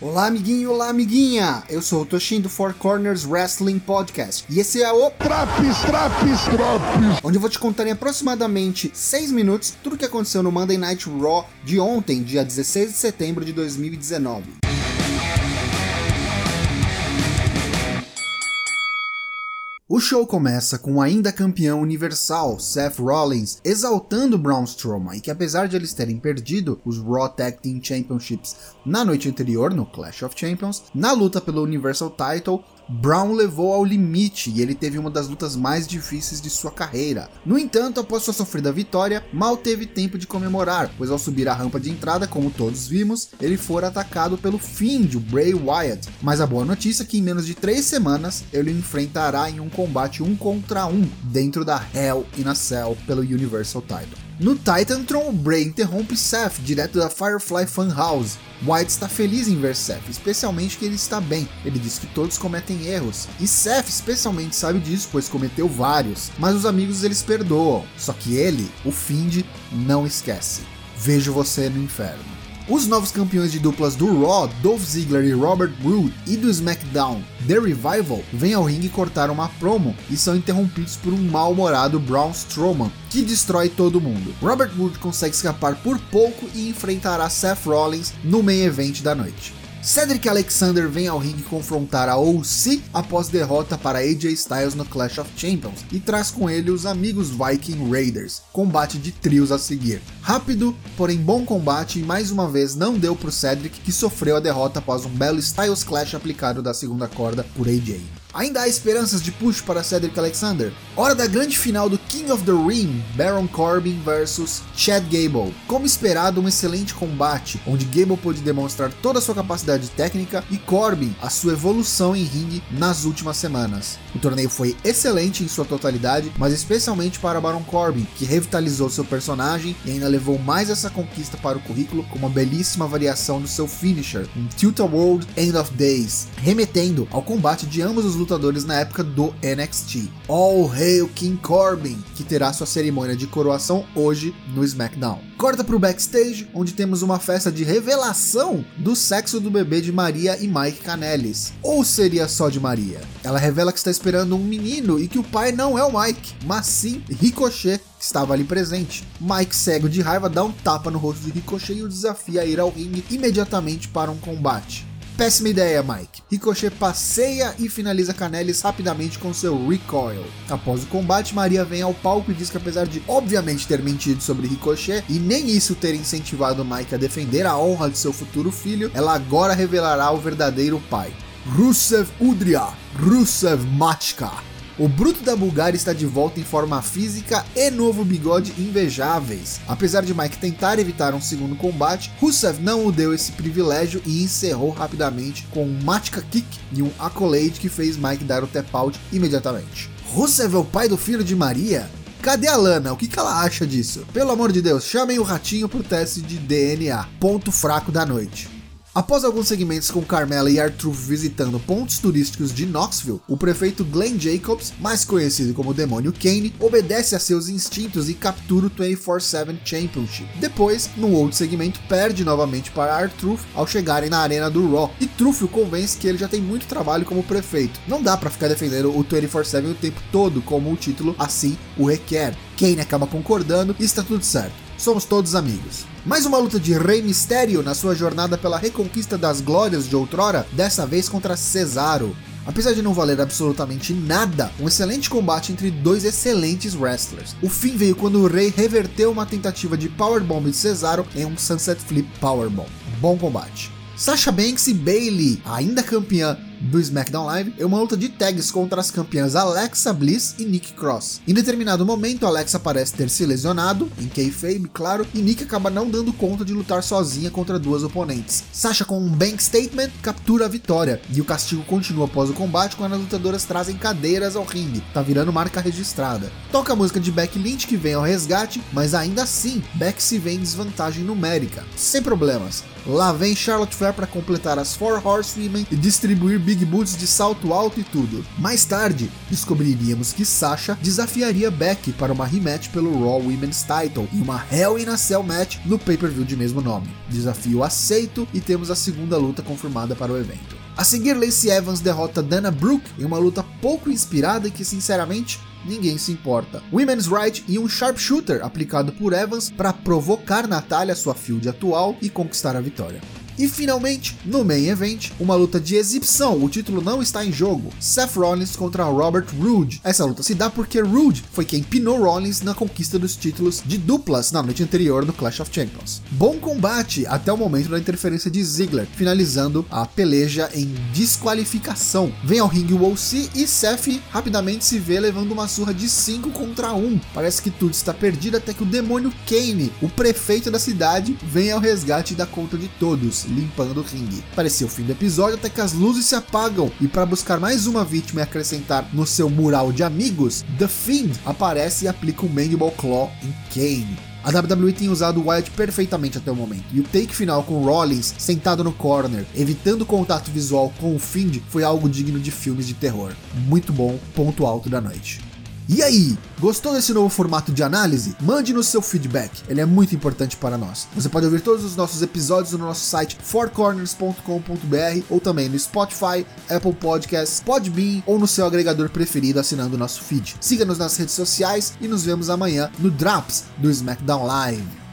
Olá, amiguinho, olá, amiguinha! Eu sou o Toshin do Four Corners Wrestling Podcast e esse é o Traps, Traps, Traps! Onde eu vou te contar em aproximadamente 6 minutos tudo o que aconteceu no Monday Night Raw de ontem, dia 16 de setembro de 2019. O show começa com o ainda campeão universal, Seth Rollins, exaltando Braun Strowman e que apesar de eles terem perdido os Raw Tag Team Championships na noite anterior, no Clash of Champions, na luta pelo Universal Title, Brown levou ao limite e ele teve uma das lutas mais difíceis de sua carreira. No entanto, após sua sofrida vitória, mal teve tempo de comemorar, pois ao subir a rampa de entrada, como todos vimos, ele foi atacado pelo Fiend, o Bray Wyatt. Mas a boa notícia é que em menos de três semanas ele enfrentará em um combate um contra um dentro da Hell in a Cell pelo Universal Title. No Titantron, Bray interrompe Seth direto da Firefly Funhouse. White está feliz em ver Seth, especialmente que ele está bem. Ele diz que todos cometem erros, e Seth especialmente sabe disso, pois cometeu vários, mas os amigos eles perdoam. Só que ele, o Find, não esquece. Vejo você no inferno. Os novos campeões de duplas do Raw, Dolph Ziggler e Robert Roode, e do SmackDown, The Revival, vêm ao ringue cortar uma promo e são interrompidos por um mal-humorado Braun Strowman, que destrói todo mundo. Robert Roode consegue escapar por pouco e enfrentará Seth Rollins no main event da noite. Cedric Alexander vem ao ringue confrontar a OC após derrota para AJ Styles no Clash of Champions e traz com ele os amigos Viking Raiders, combate de trios a seguir. Rápido, porém bom combate e mais uma vez não deu para Cedric que sofreu a derrota após um belo Styles Clash aplicado da segunda corda por AJ. Ainda há esperanças de push para Cedric Alexander? Hora da grande final do King of the Ring, Baron Corbin vs Chad Gable. Como esperado, um excelente combate, onde Gable pôde demonstrar toda a sua capacidade técnica e Corbin a sua evolução em ringue nas últimas semanas. O torneio foi excelente em sua totalidade, mas especialmente para Baron Corbin, que revitalizou seu personagem e ainda levou mais essa conquista para o currículo com uma belíssima variação do seu finisher, um Tilt World End of Days, remetendo ao combate de ambos os lutadores na época do NXT. All Hail King Corbin, que terá sua cerimônia de coroação hoje no SmackDown. Corta para o backstage, onde temos uma festa de revelação do sexo do bebê de Maria e Mike Kanellis. Ou seria só de Maria? Ela revela que está esperando um menino e que o pai não é o Mike, mas sim Ricochet, que estava ali presente. Mike, cego de raiva, dá um tapa no rosto de Ricochet e o desafia a ir ao ringue imediatamente para um combate. Péssima ideia, Mike. Ricochet passeia e finaliza Canelis rapidamente com seu recoil. Após o combate, Maria vem ao palco e diz que apesar de obviamente ter mentido sobre Ricochet e nem isso ter incentivado Mike a defender a honra de seu futuro filho, ela agora revelará o verdadeiro pai. Rusev Udria, Rusev Machka. O Bruto da Bulgária está de volta em forma física e novo bigode invejáveis. Apesar de Mike tentar evitar um segundo combate, Rusev não o deu esse privilégio e encerrou rapidamente com um Matka Kick e um Accolade que fez Mike dar o tap out imediatamente. Rusev é o pai do filho de Maria? Cadê a Lana? O que, que ela acha disso? Pelo amor de Deus, chamem o ratinho pro teste de DNA. Ponto fraco da noite. Após alguns segmentos com Carmela e Arthur visitando pontos turísticos de Knoxville, o prefeito Glenn Jacobs, mais conhecido como Demônio Kane, obedece a seus instintos e captura o 24-7 Championship. Depois, num outro segmento, perde novamente para Arthur ao chegarem na arena do Raw, e Truff o convence que ele já tem muito trabalho como prefeito. Não dá para ficar defendendo o 24-7 o tempo todo, como o título assim o requer. Kane acaba concordando e está tudo certo somos todos amigos. Mais uma luta de Rei Mistério na sua jornada pela reconquista das glórias de outrora, dessa vez contra Cesaro. Apesar de não valer absolutamente nada, um excelente combate entre dois excelentes wrestlers. O fim veio quando o Rei reverteu uma tentativa de powerbomb de Cesaro em um Sunset Flip Powerbomb. Bom combate. Sasha Banks e Bailey, ainda campeã do SmackDown Live é uma luta de tags contra as campeãs Alexa Bliss e Nick Cross. Em determinado momento, Alexa parece ter se lesionado, em kayfabe, claro, e Nick acaba não dando conta de lutar sozinha contra duas oponentes. Sasha com um bank statement captura a vitória, e o castigo continua após o combate quando as lutadoras trazem cadeiras ao ringue, tá virando marca registrada. Toca a música de Beck Lynch que vem ao resgate, mas ainda assim, Beck se vê em desvantagem numérica. Sem problemas, Lá vem Charlotte Flair para completar as Four Horsewomen e distribuir Big Boots de salto alto e tudo. Mais tarde, descobriríamos que Sasha desafiaria Becky para uma rematch pelo Raw Women's Title e uma Hell in a Cell match no pay-per-view de mesmo nome. Desafio aceito e temos a segunda luta confirmada para o evento. A seguir, Lacey Evans derrota Dana Brooke em uma luta pouco inspirada e que sinceramente ninguém se importa. Women's Right e um sharpshooter aplicado por Evans para provocar Natália, sua field atual, e conquistar a vitória. E finalmente, no main event, uma luta de exibição, o título não está em jogo. Seth Rollins contra Robert Roode. Essa luta se dá porque Roode foi quem pinou Rollins na conquista dos títulos de duplas na noite anterior no Clash of Champions. Bom combate até o momento da interferência de Ziggler, finalizando a peleja em desqualificação. Vem ao ringue o OC e Seth rapidamente se vê levando uma surra de 5 contra 1. Parece que tudo está perdido até que o demônio Kane, o prefeito da cidade, vem ao resgate dá conta de todos limpando o ringue. Parecia o fim do episódio até que as luzes se apagam e para buscar mais uma vítima e acrescentar no seu mural de amigos, The Fiend aparece e aplica o Mandible Claw em Kane. A WWE tem usado o Wyatt perfeitamente até o momento, e o take final com Rollins sentado no corner, evitando contato visual com o Fiend, foi algo digno de filmes de terror. Muito bom, ponto alto da noite. E aí, gostou desse novo formato de análise? Mande-nos seu feedback, ele é muito importante para nós. Você pode ouvir todos os nossos episódios no nosso site fourcorners.com.br ou também no Spotify, Apple Podcasts, Podbean ou no seu agregador preferido assinando o nosso feed. Siga-nos nas redes sociais e nos vemos amanhã no Drops do SmackDown Live.